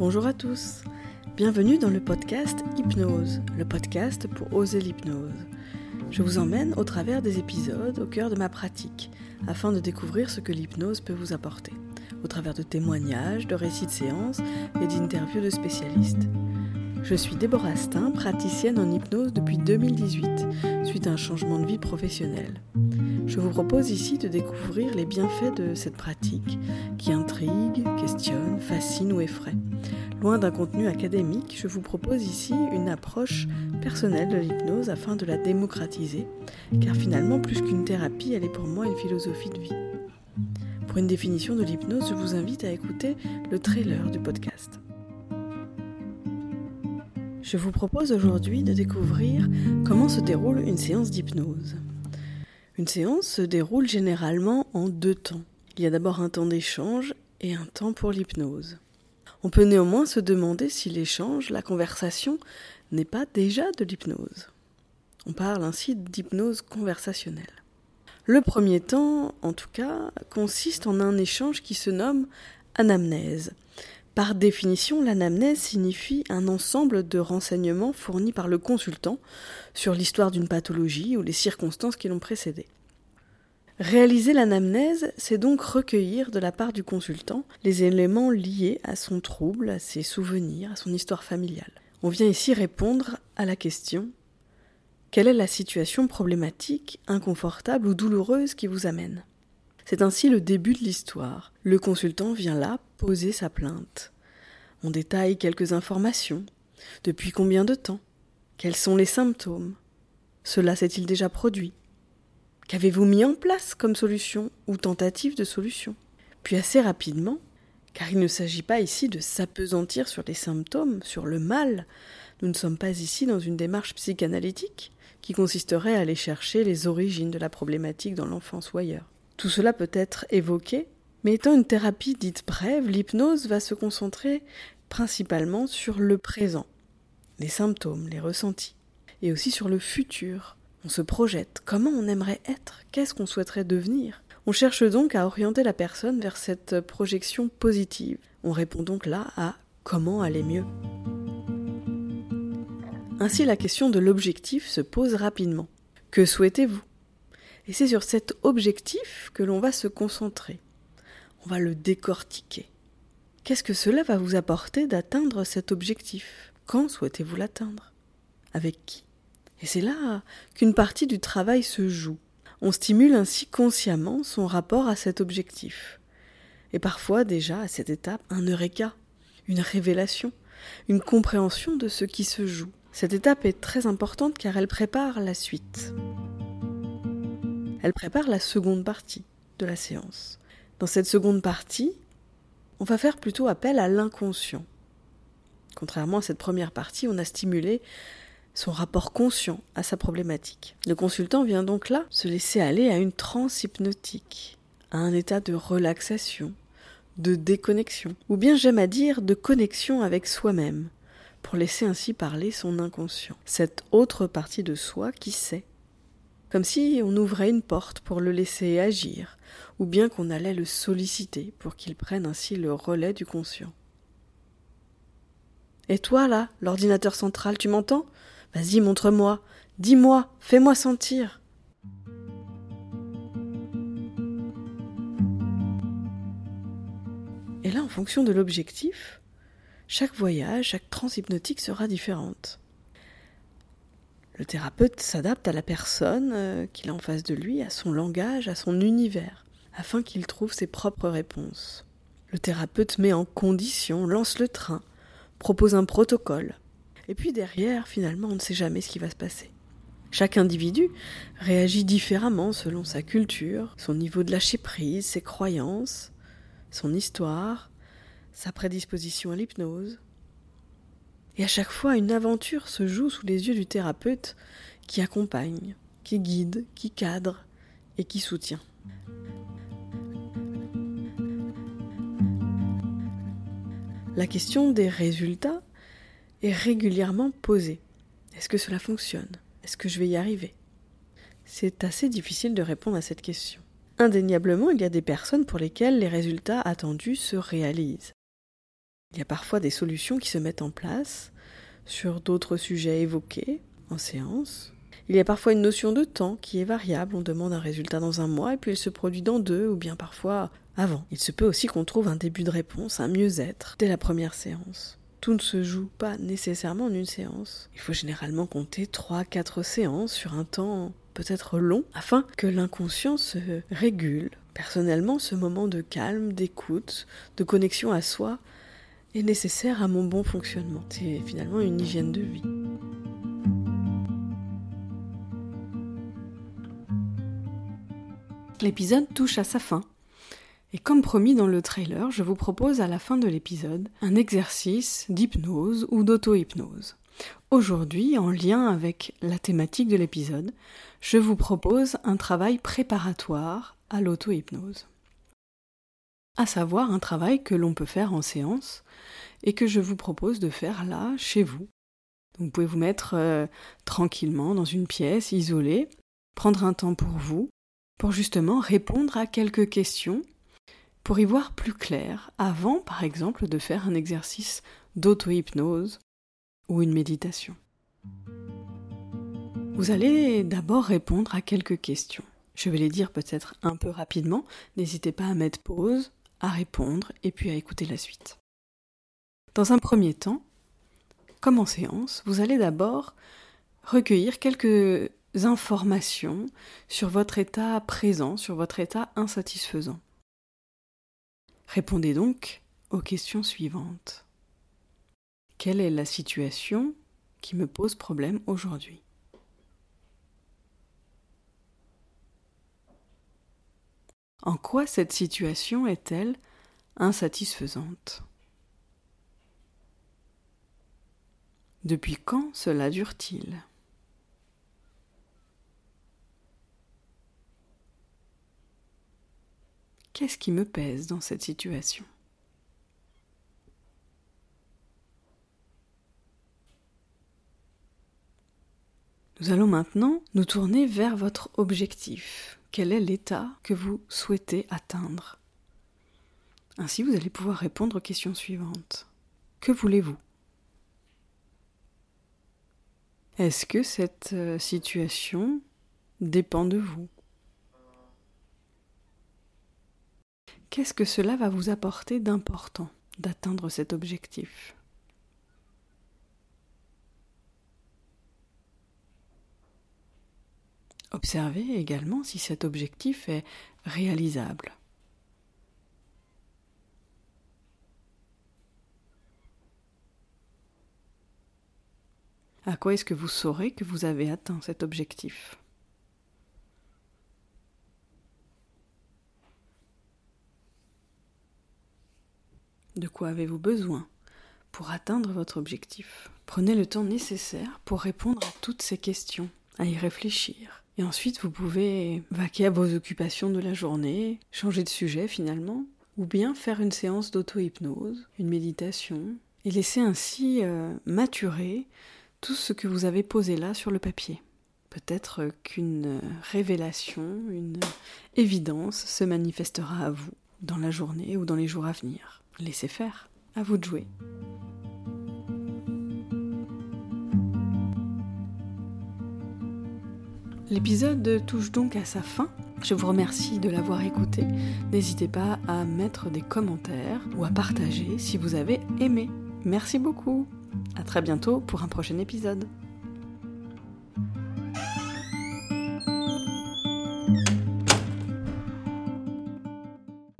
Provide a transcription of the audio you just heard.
Bonjour à tous, bienvenue dans le podcast Hypnose, le podcast pour oser l'hypnose. Je vous emmène au travers des épisodes au cœur de ma pratique, afin de découvrir ce que l'hypnose peut vous apporter, au travers de témoignages, de récits de séances et d'interviews de spécialistes. Je suis Déborah Astin, praticienne en hypnose depuis 2018, suite à un changement de vie professionnelle. Je vous propose ici de découvrir les bienfaits de cette pratique qui intrigue, questionne, fascine ou effraie. Loin d'un contenu académique, je vous propose ici une approche personnelle de l'hypnose afin de la démocratiser, car finalement, plus qu'une thérapie, elle est pour moi une philosophie de vie. Pour une définition de l'hypnose, je vous invite à écouter le trailer du podcast. Je vous propose aujourd'hui de découvrir comment se déroule une séance d'hypnose. Une séance se déroule généralement en deux temps. Il y a d'abord un temps d'échange et un temps pour l'hypnose. On peut néanmoins se demander si l'échange, la conversation, n'est pas déjà de l'hypnose. On parle ainsi d'hypnose conversationnelle. Le premier temps, en tout cas, consiste en un échange qui se nomme anamnèse. Par définition, l'anamnèse signifie un ensemble de renseignements fournis par le consultant sur l'histoire d'une pathologie ou les circonstances qui l'ont précédée. Réaliser l'anamnèse, c'est donc recueillir de la part du consultant les éléments liés à son trouble, à ses souvenirs, à son histoire familiale. On vient ici répondre à la question quelle est la situation problématique, inconfortable ou douloureuse qui vous amène? C'est ainsi le début de l'histoire. Le consultant vient là poser sa plainte. On détaille quelques informations. Depuis combien de temps? Quels sont les symptômes? Cela s'est-il déjà produit? Qu'avez-vous mis en place comme solution ou tentative de solution? Puis assez rapidement, car il ne s'agit pas ici de s'apesantir sur les symptômes, sur le mal, nous ne sommes pas ici dans une démarche psychanalytique qui consisterait à aller chercher les origines de la problématique dans l'enfance ou ailleurs. Tout cela peut être évoqué mais étant une thérapie dite brève, l'hypnose va se concentrer principalement sur le présent, les symptômes, les ressentis, et aussi sur le futur. On se projette, comment on aimerait être, qu'est-ce qu'on souhaiterait devenir? On cherche donc à orienter la personne vers cette projection positive. On répond donc là à comment aller mieux. Ainsi la question de l'objectif se pose rapidement. Que souhaitez-vous? Et c'est sur cet objectif que l'on va se concentrer on va le décortiquer. Qu'est-ce que cela va vous apporter d'atteindre cet objectif? Quand souhaitez-vous l'atteindre? Avec qui? Et c'est là qu'une partie du travail se joue. On stimule ainsi consciemment son rapport à cet objectif. Et parfois déjà à cette étape un eureka, une révélation, une compréhension de ce qui se joue. Cette étape est très importante car elle prépare la suite. Elle prépare la seconde partie de la séance. Dans cette seconde partie, on va faire plutôt appel à l'inconscient. Contrairement à cette première partie, on a stimulé son rapport conscient à sa problématique. Le consultant vient donc là se laisser aller à une transe hypnotique, à un état de relaxation, de déconnexion, ou bien j'aime à dire de connexion avec soi-même, pour laisser ainsi parler son inconscient, cette autre partie de soi qui sait, comme si on ouvrait une porte pour le laisser agir, ou bien qu'on allait le solliciter pour qu'il prenne ainsi le relais du conscient. Et toi, là, l'ordinateur central, tu m'entends? Vas-y, montre-moi, dis-moi, fais-moi sentir. Et là, en fonction de l'objectif, chaque voyage, chaque transhypnotique sera différente. Le thérapeute s'adapte à la personne euh, qu'il a en face de lui, à son langage, à son univers, afin qu'il trouve ses propres réponses. Le thérapeute met en condition, lance le train, propose un protocole. Et puis derrière, finalement, on ne sait jamais ce qui va se passer. Chaque individu réagit différemment selon sa culture, son niveau de lâcher prise, ses croyances, son histoire, sa prédisposition à l'hypnose. Et à chaque fois, une aventure se joue sous les yeux du thérapeute qui accompagne, qui guide, qui cadre et qui soutient. La question des résultats est régulièrement posée. Est-ce que cela fonctionne? Est-ce que je vais y arriver? C'est assez difficile de répondre à cette question. Indéniablement, il y a des personnes pour lesquelles les résultats attendus se réalisent. Il y a parfois des solutions qui se mettent en place sur d'autres sujets évoqués en séance. Il y a parfois une notion de temps qui est variable. On demande un résultat dans un mois et puis il se produit dans deux ou bien parfois avant. Il se peut aussi qu'on trouve un début de réponse, un mieux-être dès la première séance. Tout ne se joue pas nécessairement en une séance. Il faut généralement compter 3-4 séances sur un temps peut-être long afin que l'inconscient se régule. Personnellement, ce moment de calme, d'écoute, de connexion à soi est nécessaire à mon bon fonctionnement. C'est finalement une hygiène de vie. L'épisode touche à sa fin. Et comme promis dans le trailer, je vous propose à la fin de l'épisode un exercice d'hypnose ou d'auto-hypnose. Aujourd'hui, en lien avec la thématique de l'épisode, je vous propose un travail préparatoire à l'auto-hypnose. À savoir un travail que l'on peut faire en séance et que je vous propose de faire là, chez vous. vous pouvez vous mettre euh, tranquillement dans une pièce isolée, prendre un temps pour vous, pour justement répondre à quelques questions, pour y voir plus clair, avant par exemple de faire un exercice d'auto-hypnose ou une méditation. Vous allez d'abord répondre à quelques questions. Je vais les dire peut-être un peu rapidement, n'hésitez pas à mettre pause, à répondre et puis à écouter la suite. Dans un premier temps, comme en séance, vous allez d'abord recueillir quelques informations sur votre état présent, sur votre état insatisfaisant. Répondez donc aux questions suivantes. Quelle est la situation qui me pose problème aujourd'hui? En quoi cette situation est-elle insatisfaisante? Depuis quand cela dure-t-il? Qu'est-ce qui me pèse dans cette situation? Nous allons maintenant nous tourner vers votre objectif. Quel est l'état que vous souhaitez atteindre. Ainsi, vous allez pouvoir répondre aux questions suivantes. Que voulez-vous? Est-ce que cette euh, situation dépend de vous? Qu'est-ce que cela va vous apporter d'important d'atteindre cet objectif? Observez également si cet objectif est réalisable. À quoi est-ce que vous saurez que vous avez atteint cet objectif? De quoi avez-vous besoin pour atteindre votre objectif? Prenez le temps nécessaire pour répondre à toutes ces questions, à y réfléchir. Et ensuite, vous pouvez vaquer à vos occupations de la journée, changer de sujet finalement, ou bien faire une séance d'auto-hypnose, une méditation, et laisser ainsi euh, maturer tout ce que vous avez posé là sur le papier. Peut-être qu'une révélation, une évidence se manifestera à vous dans la journée ou dans les jours à venir. Laissez faire, à vous de jouer. L'épisode touche donc à sa fin. Je vous remercie de l'avoir écouté. N'hésitez pas à mettre des commentaires ou à partager si vous avez aimé. Merci beaucoup. À très bientôt pour un prochain épisode.